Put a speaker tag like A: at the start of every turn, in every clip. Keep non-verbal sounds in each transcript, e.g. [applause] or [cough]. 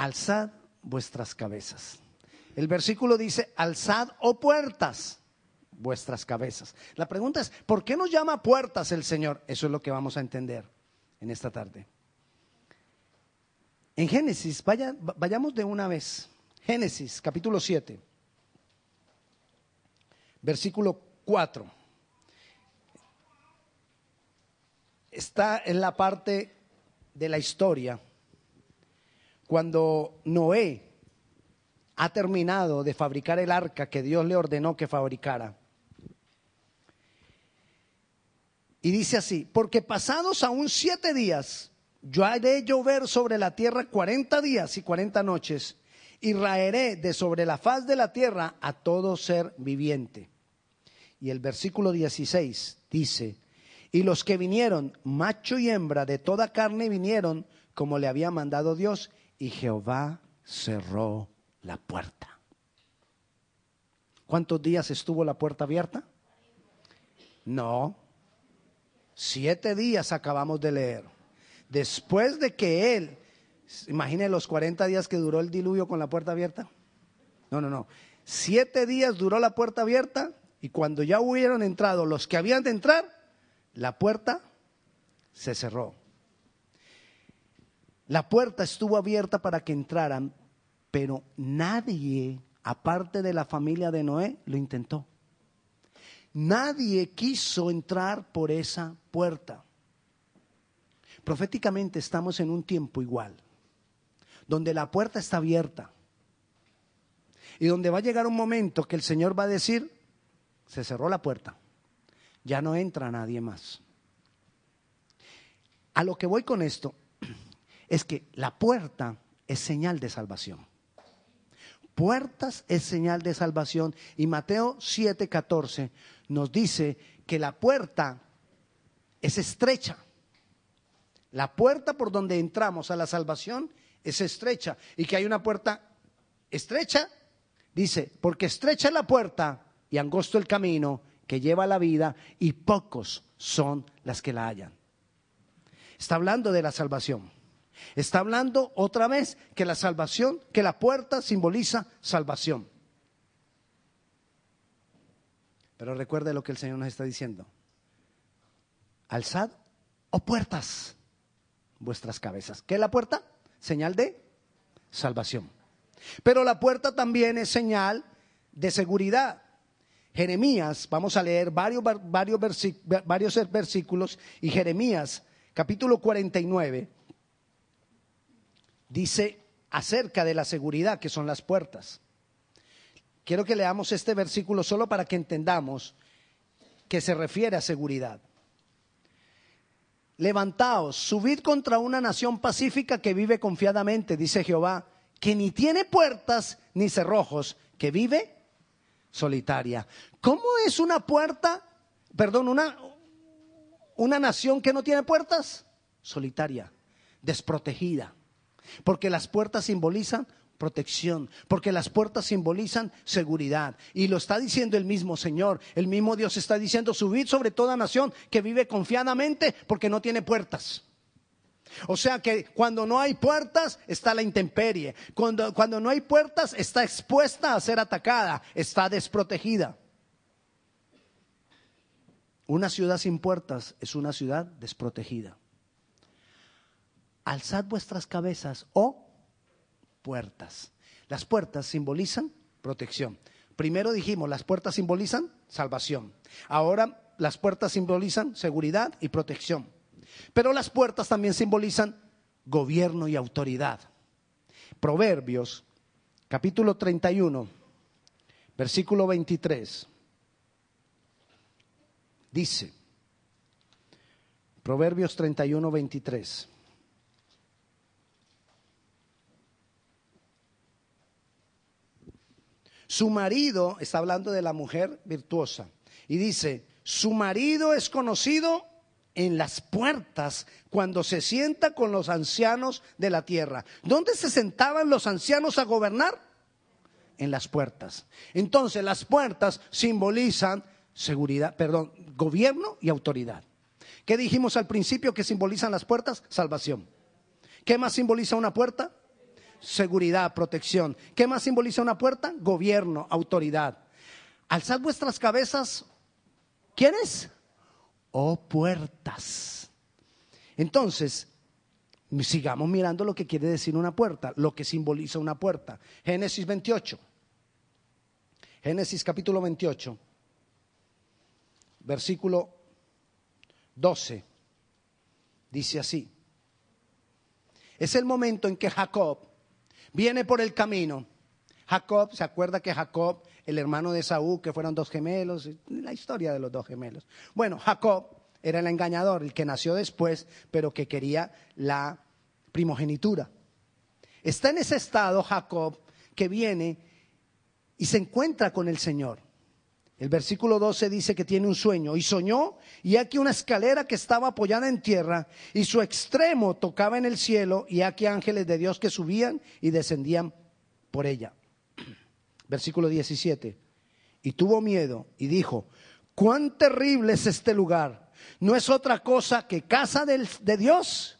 A: alzad vuestras cabezas. El versículo dice, alzad o oh puertas vuestras cabezas. La pregunta es, ¿por qué nos llama puertas el Señor? Eso es lo que vamos a entender en esta tarde. En Génesis, vaya, vayamos de una vez. Génesis, capítulo 7, versículo 4. Está en la parte de la historia cuando Noé ha terminado de fabricar el arca que Dios le ordenó que fabricara. Y dice así, porque pasados aún siete días, yo haré llover sobre la tierra cuarenta días y cuarenta noches, y raeré de sobre la faz de la tierra a todo ser viviente. Y el versículo 16 dice, y los que vinieron, macho y hembra de toda carne, vinieron como le había mandado Dios, y Jehová cerró la puerta. ¿Cuántos días estuvo la puerta abierta? No, Siete días acabamos de leer. Después de que él, imagine los 40 días que duró el diluvio con la puerta abierta. No, no, no. Siete días duró la puerta abierta y cuando ya hubieron entrado los que habían de entrar, la puerta se cerró. La puerta estuvo abierta para que entraran, pero nadie, aparte de la familia de Noé, lo intentó. Nadie quiso entrar por esa puerta. Proféticamente estamos en un tiempo igual, donde la puerta está abierta y donde va a llegar un momento que el Señor va a decir, se cerró la puerta, ya no entra nadie más. A lo que voy con esto es que la puerta es señal de salvación. Puertas es señal de salvación y Mateo 7:14 nos dice que la puerta es estrecha. La puerta por donde entramos a la salvación es estrecha y que hay una puerta estrecha, dice, porque estrecha es la puerta y angosto el camino que lleva a la vida y pocos son las que la hallan. Está hablando de la salvación. Está hablando otra vez que la salvación, que la puerta simboliza salvación. Pero recuerde lo que el Señor nos está diciendo. Alzad o puertas vuestras cabezas. ¿Qué es la puerta? Señal de salvación. Pero la puerta también es señal de seguridad. Jeremías, vamos a leer varios, varios, varios versículos, y Jeremías, capítulo 49, dice acerca de la seguridad que son las puertas. Quiero que leamos este versículo solo para que entendamos que se refiere a seguridad. Levantaos, subid contra una nación pacífica que vive confiadamente, dice Jehová, que ni tiene puertas ni cerrojos, que vive solitaria. ¿Cómo es una puerta, perdón, una, una nación que no tiene puertas? Solitaria, desprotegida. Porque las puertas simbolizan protección, porque las puertas simbolizan seguridad. Y lo está diciendo el mismo Señor, el mismo Dios está diciendo, subid sobre toda nación que vive confiadamente porque no tiene puertas. O sea que cuando no hay puertas está la intemperie, cuando, cuando no hay puertas está expuesta a ser atacada, está desprotegida. Una ciudad sin puertas es una ciudad desprotegida. Alzad vuestras cabezas, oh puertas. Las puertas simbolizan protección. Primero dijimos, las puertas simbolizan salvación. Ahora las puertas simbolizan seguridad y protección. Pero las puertas también simbolizan gobierno y autoridad. Proverbios, capítulo 31, versículo 23. Dice, Proverbios 31, 23. Su marido, está hablando de la mujer virtuosa, y dice, su marido es conocido en las puertas cuando se sienta con los ancianos de la tierra. ¿Dónde se sentaban los ancianos a gobernar? En las puertas. Entonces las puertas simbolizan seguridad, perdón, gobierno y autoridad. ¿Qué dijimos al principio que simbolizan las puertas? Salvación. ¿Qué más simboliza una puerta? Seguridad, protección. ¿Qué más simboliza una puerta? Gobierno, autoridad. Alzad vuestras cabezas. ¿Quiénes? Oh puertas. Entonces, sigamos mirando lo que quiere decir una puerta, lo que simboliza una puerta. Génesis 28. Génesis capítulo 28, versículo 12. Dice así. Es el momento en que Jacob viene por el camino. Jacob, ¿se acuerda que Jacob, el hermano de Saúl, que fueron dos gemelos? La historia de los dos gemelos. Bueno, Jacob era el engañador, el que nació después, pero que quería la primogenitura. Está en ese estado Jacob que viene y se encuentra con el Señor. El versículo 12 dice que tiene un sueño y soñó y aquí una escalera que estaba apoyada en tierra y su extremo tocaba en el cielo y aquí ángeles de Dios que subían y descendían por ella. [clears throat] Versículo 17. Y tuvo miedo y dijo, cuán terrible es este lugar. No es otra cosa que casa de Dios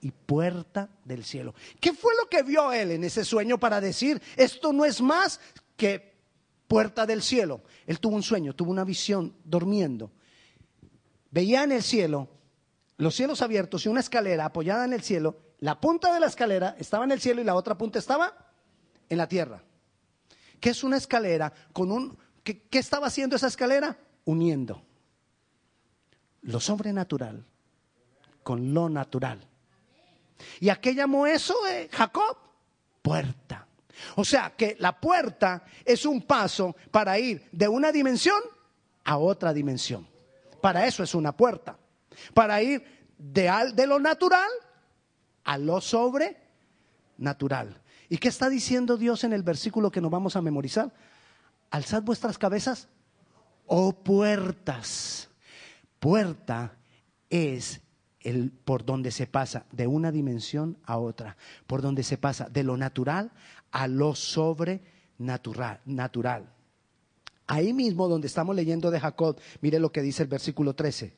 A: y puerta del cielo. ¿Qué fue lo que vio él en ese sueño para decir, esto no es más que puerta del cielo. Él tuvo un sueño, tuvo una visión durmiendo. Veía en el cielo, los cielos abiertos y una escalera apoyada en el cielo. La punta de la escalera estaba en el cielo y la otra punta estaba en la tierra. ¿Qué es una escalera con un... ¿Qué, estaba haciendo esa escalera? Uniendo lo sobrenatural con lo natural. ¿Y a qué llamó eso eh, Jacob? Puerta. O sea que la puerta es un paso para ir de una dimensión a otra dimensión. Para eso es una puerta. Para ir de, de lo natural a lo sobrenatural. ¿Y qué está diciendo Dios en el versículo que nos vamos a memorizar? Alzad vuestras cabezas, oh puertas. Puerta es el, por donde se pasa de una dimensión a otra, por donde se pasa de lo natural a lo sobrenatural. Natural. Ahí mismo donde estamos leyendo de Jacob, mire lo que dice el versículo 13.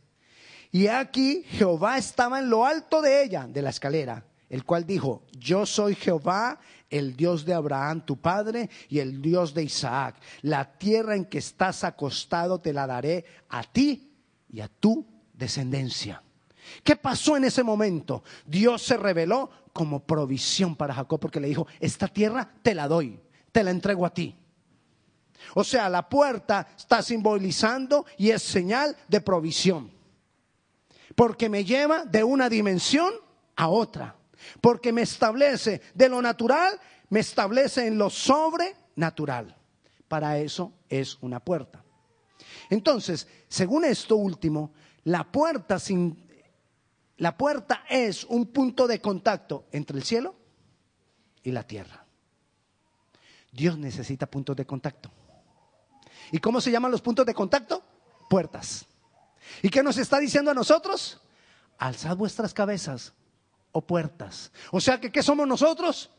A: Y aquí Jehová estaba en lo alto de ella, de la escalera, el cual dijo, yo soy Jehová, el Dios de Abraham, tu padre, y el Dios de Isaac. La tierra en que estás acostado te la daré a ti y a tu descendencia. ¿Qué pasó en ese momento? Dios se reveló como provisión para Jacob porque le dijo, esta tierra te la doy, te la entrego a ti. O sea, la puerta está simbolizando y es señal de provisión. Porque me lleva de una dimensión a otra. Porque me establece de lo natural, me establece en lo sobrenatural. Para eso es una puerta. Entonces, según esto último, la puerta sin la puerta es un punto de contacto entre el cielo y la tierra. Dios necesita puntos de contacto. ¿Y cómo se llaman los puntos de contacto? Puertas. ¿Y qué nos está diciendo a nosotros? Alzad vuestras cabezas o puertas. O sea que, ¿qué somos nosotros?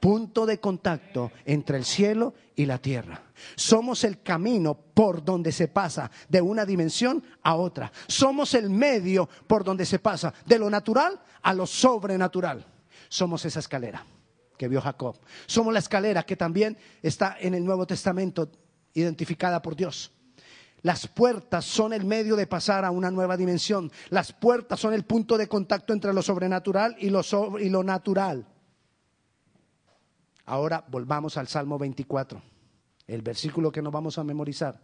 A: Punto de contacto entre el cielo y la tierra. Somos el camino por donde se pasa de una dimensión a otra. Somos el medio por donde se pasa de lo natural a lo sobrenatural. Somos esa escalera que vio Jacob. Somos la escalera que también está en el Nuevo Testamento identificada por Dios. Las puertas son el medio de pasar a una nueva dimensión. Las puertas son el punto de contacto entre lo sobrenatural y lo, y lo natural. Ahora volvamos al Salmo 24, el versículo que nos vamos a memorizar,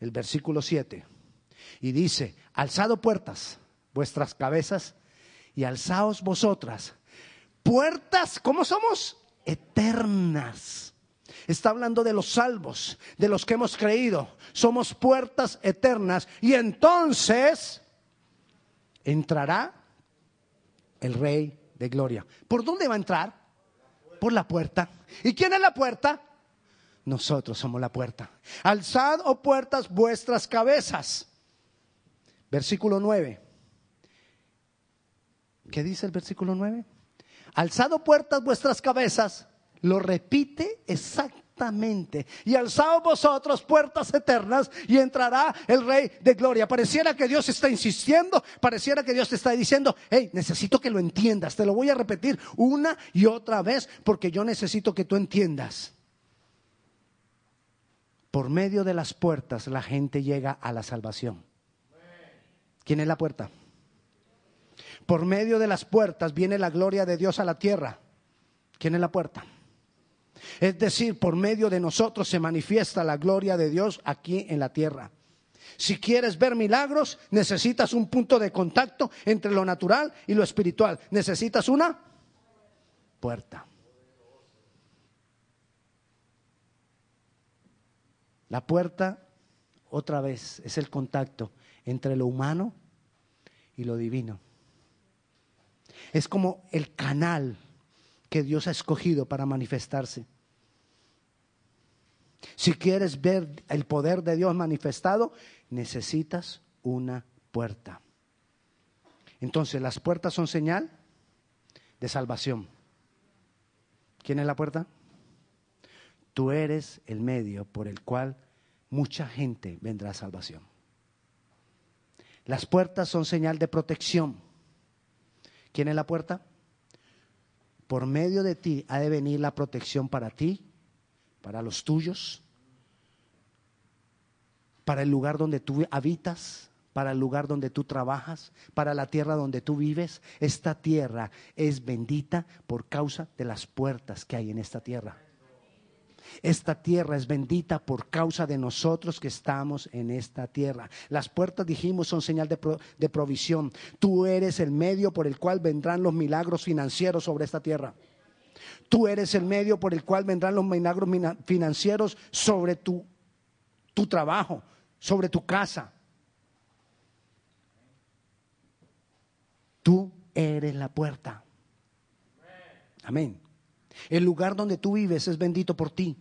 A: el versículo 7. Y dice, alzado puertas vuestras cabezas y alzaos vosotras. Puertas, ¿cómo somos? Eternas. Está hablando de los salvos, de los que hemos creído. Somos puertas eternas. Y entonces entrará el Rey de Gloria. ¿Por dónde va a entrar? Por la puerta. ¿Y quién es la puerta? Nosotros somos la puerta. Alzad, oh puertas, vuestras cabezas. Versículo 9. ¿Qué dice el versículo 9? Alzad, oh puertas, vuestras cabezas. Lo repite exactamente y alzaos vosotros puertas eternas y entrará el Rey de Gloria. Pareciera que Dios está insistiendo, pareciera que Dios te está diciendo, hey, necesito que lo entiendas, te lo voy a repetir una y otra vez porque yo necesito que tú entiendas. Por medio de las puertas la gente llega a la salvación. ¿Quién es la puerta? Por medio de las puertas viene la gloria de Dios a la tierra. ¿Quién es la puerta? Es decir, por medio de nosotros se manifiesta la gloria de Dios aquí en la tierra. Si quieres ver milagros, necesitas un punto de contacto entre lo natural y lo espiritual. Necesitas una puerta. La puerta, otra vez, es el contacto entre lo humano y lo divino. Es como el canal que Dios ha escogido para manifestarse. Si quieres ver el poder de Dios manifestado, necesitas una puerta. Entonces, las puertas son señal de salvación. ¿Quién es la puerta? Tú eres el medio por el cual mucha gente vendrá a salvación. Las puertas son señal de protección. ¿Quién es la puerta? Por medio de ti ha de venir la protección para ti, para los tuyos, para el lugar donde tú habitas, para el lugar donde tú trabajas, para la tierra donde tú vives. Esta tierra es bendita por causa de las puertas que hay en esta tierra. Esta tierra es bendita por causa de nosotros que estamos en esta tierra. Las puertas, dijimos, son señal de, provisión. Tú eres el medio por el cual vendrán los milagros financieros sobre esta tierra. Tú eres el medio por el cual vendrán los milagros financieros sobre tu, tu trabajo, sobre tu casa. Tú eres la puerta. Amén. El lugar donde tú vives es bendito por ti.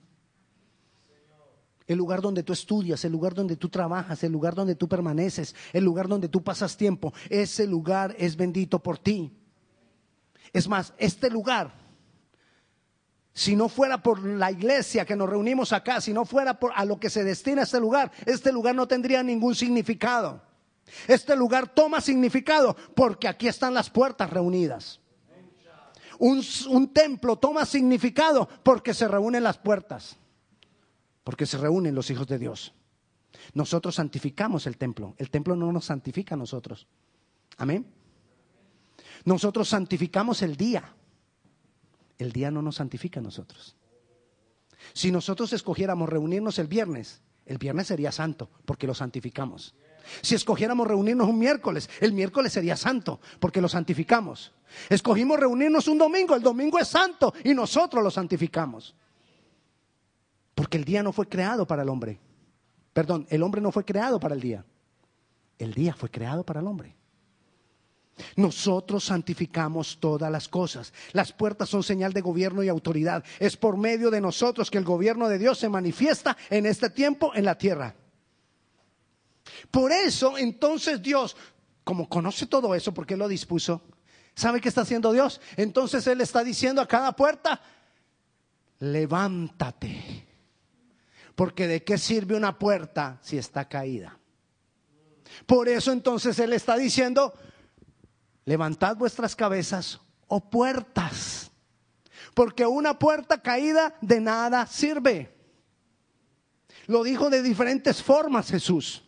A: El lugar donde tú estudias, el lugar donde tú trabajas, el lugar donde tú permaneces, el lugar donde tú pasas tiempo, ese lugar es bendito por ti. Es más, este lugar, si no fuera por la iglesia que nos reunimos acá, si no fuera por a lo que se destina este lugar, este lugar no tendría ningún significado. Este lugar toma significado porque aquí están las puertas reunidas. Un, templo toma significado porque se reúnen las puertas, porque se reúnen los hijos de Dios. Nosotros santificamos el templo, el templo no nos santifica a nosotros. Amén. Nosotros santificamos el día, el día no nos santifica a nosotros. Si nosotros escogiéramos reunirnos el viernes, el viernes sería santo porque lo santificamos. Si escogiéramos reunirnos un miércoles, el miércoles sería santo, porque lo santificamos. Escogimos reunirnos un domingo, el domingo es santo y nosotros lo santificamos. Porque el día no fue creado para el hombre. Perdón, el hombre no fue creado para el día. El día fue creado para el hombre. Nosotros santificamos todas las cosas. Las puertas son señal de gobierno y autoridad. Es por medio de nosotros que el gobierno de Dios se manifiesta en este tiempo en la tierra. Por eso entonces Dios, como conoce todo eso, porque lo dispuso, ¿sabe qué está haciendo Dios? Entonces Él está diciendo a cada puerta, levántate. Porque de qué sirve una puerta si está caída. Por eso entonces Él está diciendo, levantad vuestras cabezas o oh puertas. Porque una puerta caída de nada sirve. Lo dijo de diferentes formas Jesús.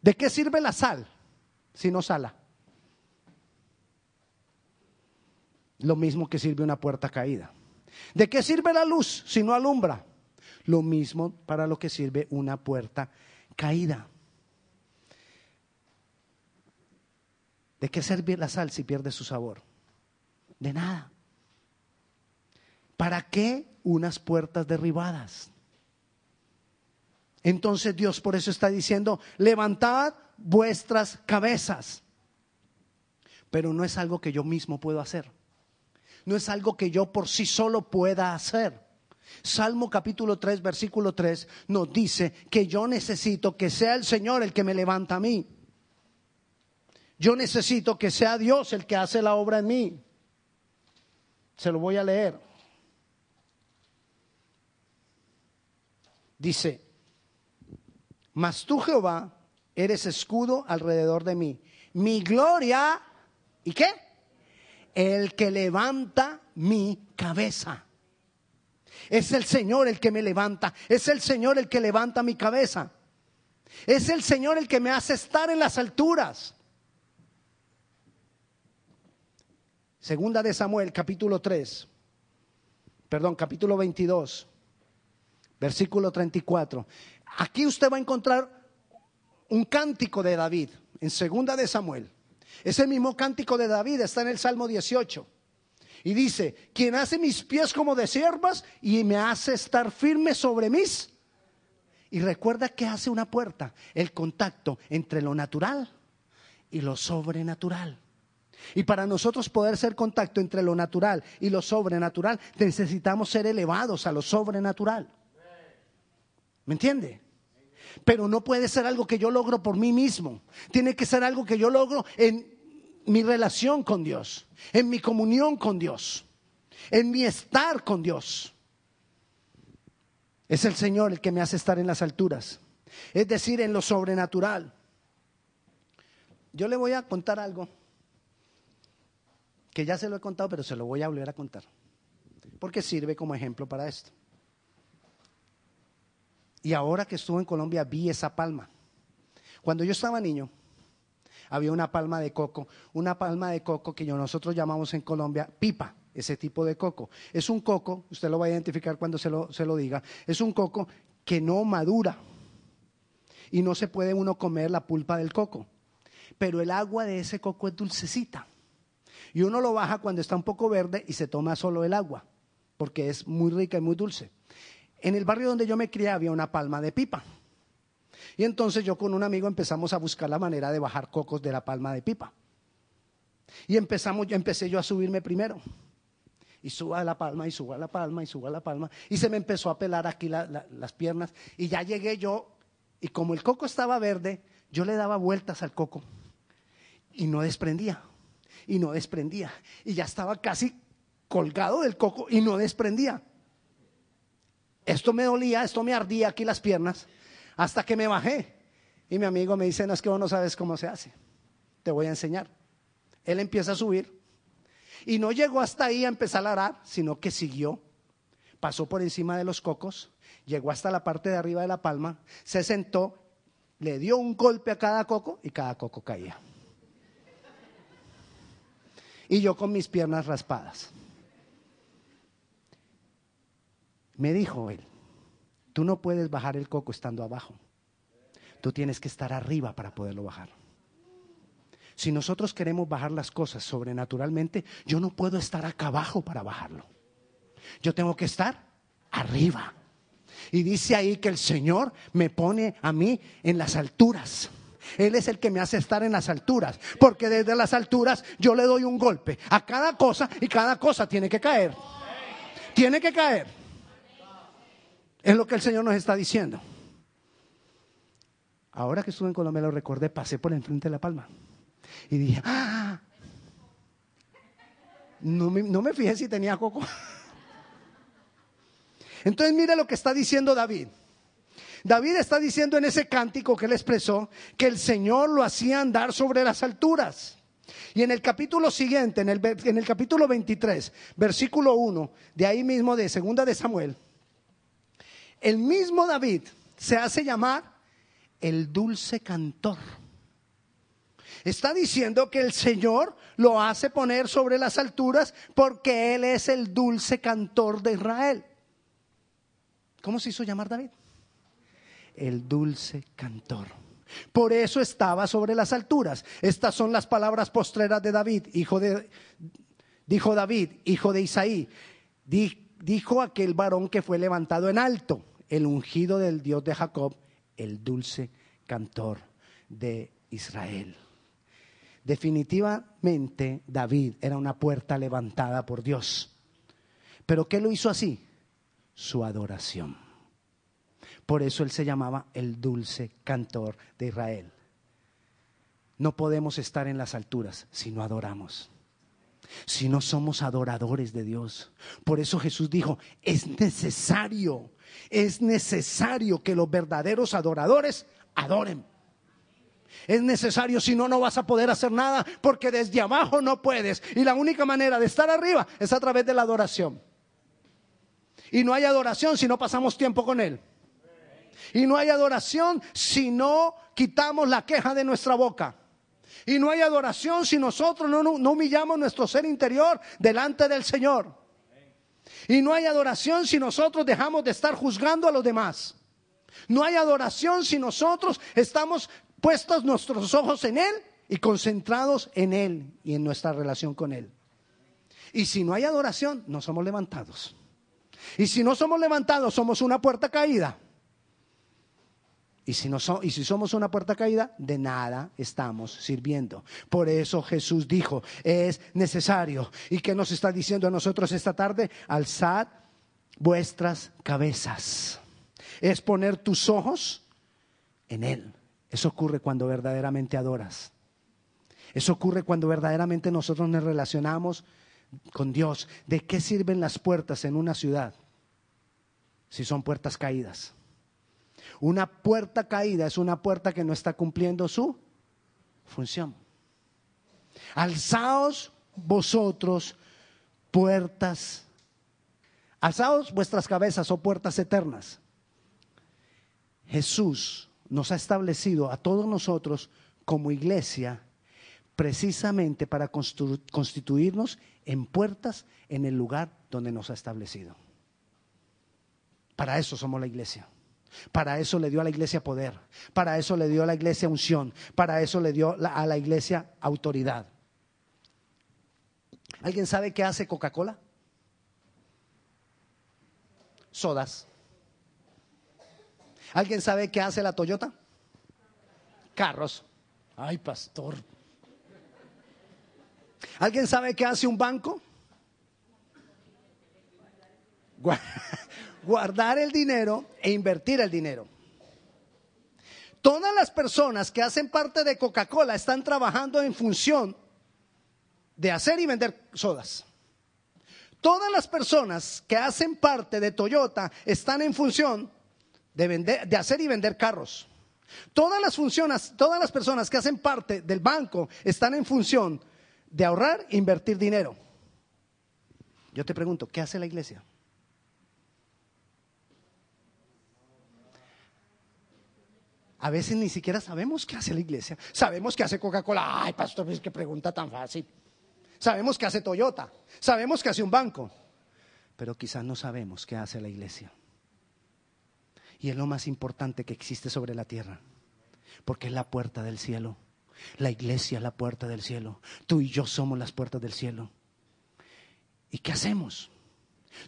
A: ¿De qué sirve la sal si no sala? Lo mismo que sirve una puerta caída. ¿De qué sirve la luz si no alumbra? Lo mismo para lo que sirve una puerta caída. ¿De qué sirve la sal si pierde su sabor? De nada. ¿Para qué unas puertas derribadas? Entonces Dios por eso está diciendo, levantad vuestras cabezas. Pero no es algo que yo mismo puedo hacer. No es algo que yo por sí solo pueda hacer. Salmo capítulo 3, versículo 3 nos dice que yo necesito que sea el Señor el que me levanta a mí. Yo necesito que sea Dios el que hace la obra en mí. Se lo voy a leer. Dice, mas tú Jehová eres escudo alrededor de mí. Mi gloria, ¿y qué? El que levanta mi cabeza. Es el Señor el que me levanta. Es el Señor el que levanta mi cabeza. Es el Señor el que me hace estar en las alturas. Segunda de Samuel, capítulo 3. Perdón, capítulo 22, versículo 34. Aquí usted va a encontrar un cántico de David en Segunda de Samuel. Ese mismo cántico de David está en el Salmo 18. Y dice, quien hace mis pies como de siervas y me hace estar firme sobre mis. Y recuerda que hace una puerta, el contacto entre lo natural y lo sobrenatural. Y para nosotros poder ser contacto entre lo natural y lo sobrenatural, necesitamos ser elevados a lo sobrenatural. ¿Me entiende? Pero no puede ser algo que yo logro por mí mismo. Tiene que ser algo que yo logro en mi relación con Dios, en mi comunión con Dios, en mi estar con Dios. Es el Señor el que me hace estar en las alturas, es decir, en lo sobrenatural. Yo le voy a contar algo que ya se lo he contado, pero se lo voy a volver a contar, porque sirve como ejemplo para esto. Y ahora que estuve en Colombia vi esa palma. Cuando yo estaba niño, había una palma de coco, una palma de coco que nosotros llamamos en Colombia pipa, ese tipo de coco. Es un coco, usted lo va a identificar cuando se lo, se lo diga, es un coco que no madura y no se puede uno comer la pulpa del coco. Pero el agua de ese coco es dulcecita. Y uno lo baja cuando está un poco verde y se toma solo el agua, porque es muy rica y muy dulce. En el barrio donde yo me crié había una palma de pipa. Y entonces yo con un amigo empezamos a buscar la manera de bajar cocos de la palma de pipa. Y empezamos, empecé yo a subirme primero. Y suba la palma, y suba la palma, y suba la palma. Y se me empezó a pelar aquí las piernas. Y ya llegué yo, y como el coco estaba verde, yo le daba vueltas al coco. Y no desprendía y no desprendía. Y ya estaba casi colgado del coco y no desprendía. Esto me dolía, esto me ardía aquí las piernas, hasta que me bajé. Y mi amigo me dice, no es que vos no sabes cómo se hace, te voy a enseñar. Él empieza a subir y no llegó hasta ahí a empezar a arar, sino que siguió, pasó por encima de los cocos, llegó hasta la parte de arriba de la palma, se sentó, le dio un golpe a cada coco y cada coco caía y yo con mis piernas raspadas. Me dijo él, tú no puedes bajar el coco estando abajo, tú tienes que estar arriba para poderlo bajar. Si nosotros queremos bajar las cosas sobrenaturalmente, yo no puedo estar acá abajo para bajarlo. Yo tengo que estar arriba. Y dice ahí que el Señor me pone a mí en las alturas. Él es el que me hace estar en las alturas, porque desde las alturas yo le doy un golpe a cada cosa y cada cosa tiene que caer. Tiene que caer. Es lo que el Señor nos está diciendo. Ahora que estuve en Colombia lo recordé, pasé por enfrente de la palma y dije, ah, no me, no me fijé si tenía coco. [laughs] Entonces mire lo que está diciendo David. David está diciendo en ese cántico que él expresó que el Señor lo hacía andar sobre las alturas. Y en el capítulo siguiente, en el, capítulo 23, versículo 1, de ahí mismo de segunda de Samuel, el mismo David se hace llamar el dulce cantor. Está diciendo que el Señor lo hace poner sobre las alturas porque Él es el dulce cantor de Israel. ¿Cómo se hizo llamar David? El dulce cantor. Por eso estaba sobre las alturas. Estas son las palabras postreras de David, hijo de, dijo David, hijo de Isaí. dijo aquel varón que fue levantado en alto, el ungido del Dios de Jacob, el dulce cantor de Israel. Definitivamente David era una puerta levantada por Dios. Pero ¿qué lo hizo así? Su adoración. Por eso él se llamaba el dulce cantor de Israel. No podemos estar en las alturas si no adoramos. si no somos adoradores de Dios. Por eso Jesús dijo, es necesario, es necesario que los verdaderos adoradores adoren. Es necesario, si no, no vas a poder hacer nada, porque desde abajo no puedes. Y la única manera de estar arriba es a través de la adoración. Y no hay adoración si no pasamos tiempo con Él. Y no hay adoración si no quitamos la queja de nuestra boca. Y no hay adoración si nosotros no, humillamos nuestro ser interior delante del Señor. Y no hay adoración si nosotros dejamos de estar juzgando a los demás. No hay adoración si nosotros estamos puestos nuestros ojos en Él y concentrados en Él y en nuestra relación con Él. Y si no hay adoración, no somos levantados. Y si no somos levantados, somos una puerta caída. Y si, no y si somos una puerta caída, de nada estamos sirviendo. Por eso Jesús dijo, es necesario. ¿Y qué nos está diciendo a nosotros esta tarde? Alzad vuestras cabezas. Es poner tus ojos en Él. Eso ocurre cuando verdaderamente adoras. Eso ocurre cuando verdaderamente nosotros nos relacionamos con Dios. ¿De qué sirven las puertas en una ciudad si son puertas caídas? Una puerta caída es una puerta que no está cumpliendo su función. Alzaos vosotros puertas, alzaos vuestras cabezas o oh puertas eternas. Jesús nos ha establecido a todos nosotros como iglesia precisamente para constituirnos en puertas en el lugar donde nos ha establecido. Para eso somos la iglesia. Para eso le dio a la iglesia poder, para eso le dio a la iglesia unción, para eso le dio a la iglesia autoridad. ¿Alguien sabe qué hace Coca-Cola? Sodas. ¿Alguien sabe qué hace la Toyota? Carros. Ay, pastor. ¿Alguien sabe qué hace un banco? Guardar el dinero e invertir el dinero. Todas las personas que hacen parte de Coca-Cola están trabajando en función de hacer y vender sodas. Todas las personas que hacen parte de Toyota están en función de, vender, de hacer y vender carros. Todas las funciones, todas las personas que hacen parte del banco están en función de ahorrar e invertir dinero. Yo te pregunto, ¿qué hace la iglesia? A veces ni siquiera sabemos qué hace la iglesia. Sabemos que hace Coca-Cola. Ay, pastor, es que pregunta tan fácil. Sabemos que hace Toyota. Sabemos que hace un banco. Pero quizás no sabemos qué hace la iglesia. Y es lo más importante que existe sobre la tierra. Porque es la puerta del cielo. La iglesia es la puerta del cielo. Tú y yo somos las puertas del cielo. ¿Y qué hacemos?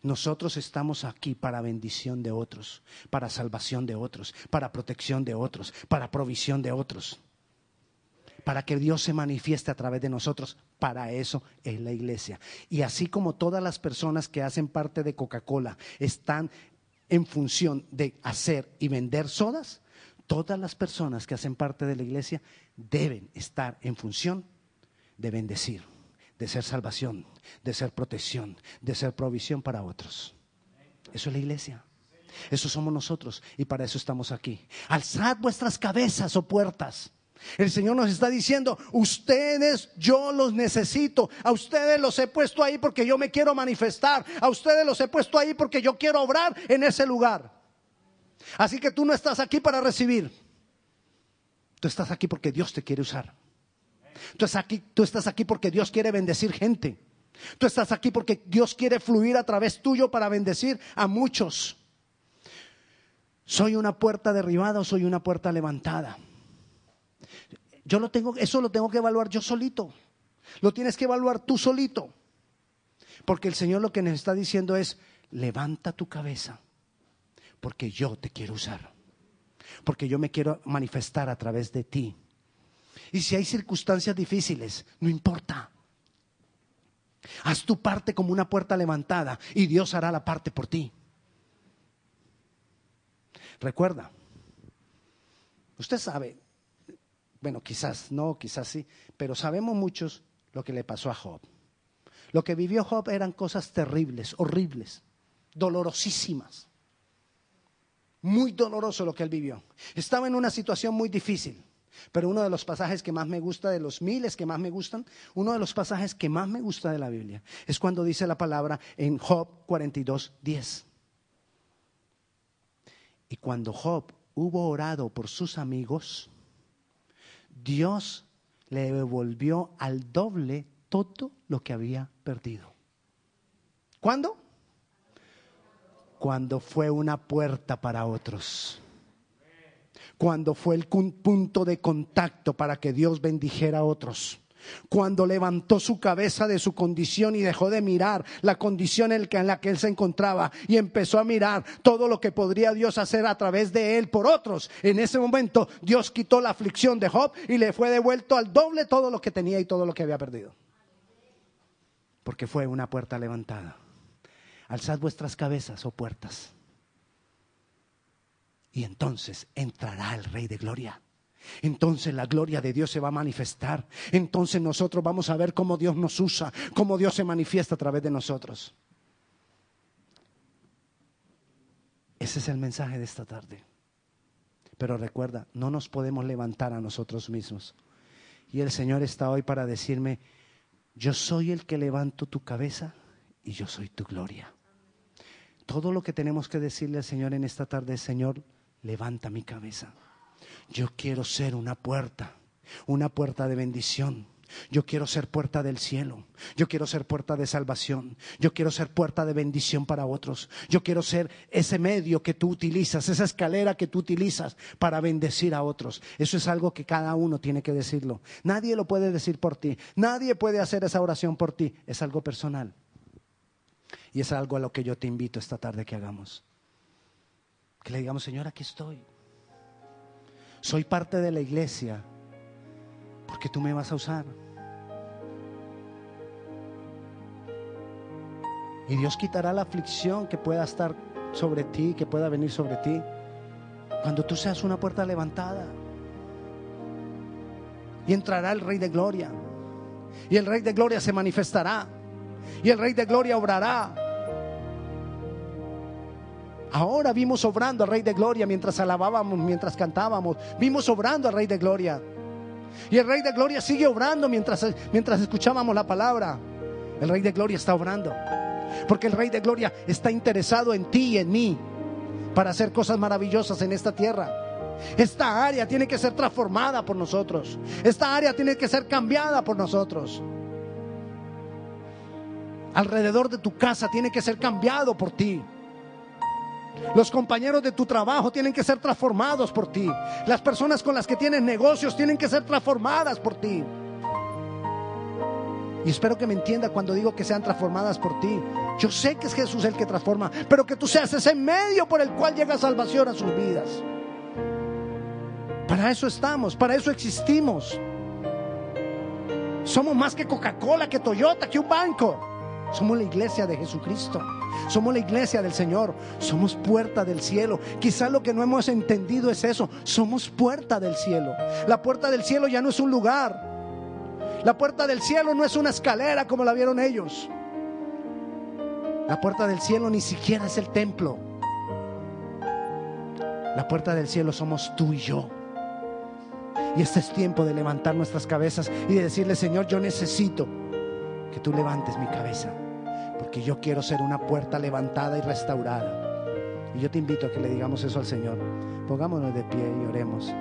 A: Nosotros estamos aquí para bendición de otros, para salvación de otros, para protección de otros, para provisión de otros, para que Dios se manifieste a través de nosotros. Para eso es la iglesia. Y así como todas las personas que hacen parte de Coca-Cola están en función de hacer y vender sodas, todas las personas que hacen parte de la iglesia deben estar en función de bendecir de ser salvación, de ser protección, de ser provisión para otros. Eso es la iglesia. Eso somos nosotros y para eso estamos aquí. Alzad vuestras cabezas o oh puertas. El Señor nos está diciendo, ustedes yo los necesito, a ustedes los he puesto ahí porque yo me quiero manifestar, a ustedes los he puesto ahí porque yo quiero obrar en ese lugar. Así que tú no estás aquí para recibir, tú estás aquí porque Dios te quiere usar. Tú estás aquí, tú estás aquí porque Dios quiere bendecir gente. Tú estás aquí porque Dios quiere fluir a través tuyo para bendecir a muchos. ¿Soy una puerta derribada o soy una puerta levantada? Yo lo tengo, eso lo tengo que evaluar yo solito. Lo tienes que evaluar tú solito. Porque el Señor lo que nos está diciendo es, levanta tu cabeza, porque yo te quiero usar. Porque yo me quiero manifestar a través de ti. Y si hay circunstancias difíciles, no importa. Haz tu parte como una puerta levantada y Dios hará la parte por ti. Recuerda, usted sabe, bueno, quizás no, quizás sí, pero sabemos muchos lo que le pasó a Job. Lo que vivió Job eran cosas terribles, horribles, dolorosísimas. Muy doloroso lo que él vivió. Estaba en una situación muy difícil. Pero uno de los pasajes que más me gusta, de los miles que más me gustan, uno de los pasajes que más me gusta de la Biblia es cuando dice la palabra en Job 42, 10. Y cuando Job hubo orado por sus amigos, Dios le devolvió al doble todo lo que había perdido. ¿Cuándo? Cuando fue una puerta para otros cuando fue el punto de contacto para que Dios bendijera a otros. Cuando levantó su cabeza de su condición y dejó de mirar la condición en la que él se encontraba y empezó a mirar todo lo que podría Dios hacer a través de él por otros. En ese momento Dios quitó la aflicción de Job y le fue devuelto al doble todo lo que tenía y todo lo que había perdido. Porque fue una puerta levantada. Alzad vuestras cabezas, oh puertas y entonces entrará el Rey de Gloria. Entonces la gloria de Dios se va a manifestar. Entonces nosotros vamos a ver cómo Dios nos usa, cómo Dios se manifiesta a través de nosotros. Ese es el mensaje de esta tarde. Pero recuerda, no nos podemos levantar a nosotros mismos. Y el Señor está hoy para decirme, yo soy el que levanto tu cabeza y yo soy tu gloria. Todo lo que tenemos que decirle al Señor en esta tarde Señor, levanta mi cabeza. Yo quiero ser una puerta, una puerta de bendición. Yo quiero ser puerta del cielo. Yo quiero ser puerta de salvación. Yo quiero ser puerta de bendición para otros. Yo quiero ser ese medio que tú utilizas, esa escalera que tú utilizas para bendecir a otros. Eso es algo que cada uno tiene que decirlo. Nadie lo puede decir por ti. Nadie puede hacer esa oración por ti. Es algo personal. Y es algo a lo que yo te invito esta tarde que hagamos. Que le digamos, Señor, aquí estoy. Soy parte de la iglesia porque tú me vas a usar. Y Dios quitará la aflicción que pueda estar sobre ti, que pueda venir sobre ti, cuando tú seas una puerta levantada. Y entrará el Rey de Gloria. Y el Rey de Gloria se manifestará. Y el Rey de Gloria obrará. Ahora vimos obrando al Rey de Gloria mientras alabábamos, mientras cantábamos. Vimos obrando al Rey de Gloria. Y el Rey de Gloria sigue obrando mientras, mientras escuchábamos la palabra. El Rey de Gloria está obrando. Porque el Rey de Gloria está interesado en ti y en mí para hacer cosas maravillosas en esta tierra. Esta área tiene que ser transformada por nosotros. Esta área tiene que ser cambiada por nosotros. Alrededor de tu casa tiene que ser cambiado por ti. Los compañeros de tu trabajo tienen que ser transformados por ti. Las personas con las que tienes negocios tienen que ser transformadas por ti. Y espero que me entienda cuando digo que sean transformadas por ti. Yo sé que es Jesús el que transforma, pero que tú seas ese medio por el cual llega salvación a sus vidas. Para eso estamos, para eso existimos. Somos más que Coca-Cola, que Toyota, que un banco. Somos la iglesia de Jesucristo. Somos la iglesia del Señor. Somos puerta del cielo. Quizás lo que no hemos entendido es eso. Somos puerta del cielo. La puerta del cielo ya no es un lugar. La puerta del cielo no es una escalera como la vieron ellos. La puerta del cielo ni siquiera es el templo. La puerta del cielo somos tú y yo. Y este es tiempo de levantar nuestras cabezas y de decirle, Señor, yo necesito que tú levantes mi cabeza, porque yo quiero ser una puerta levantada y restaurada. Y yo te invito a que le digamos eso al Señor. Pongámonos de pie y oremos.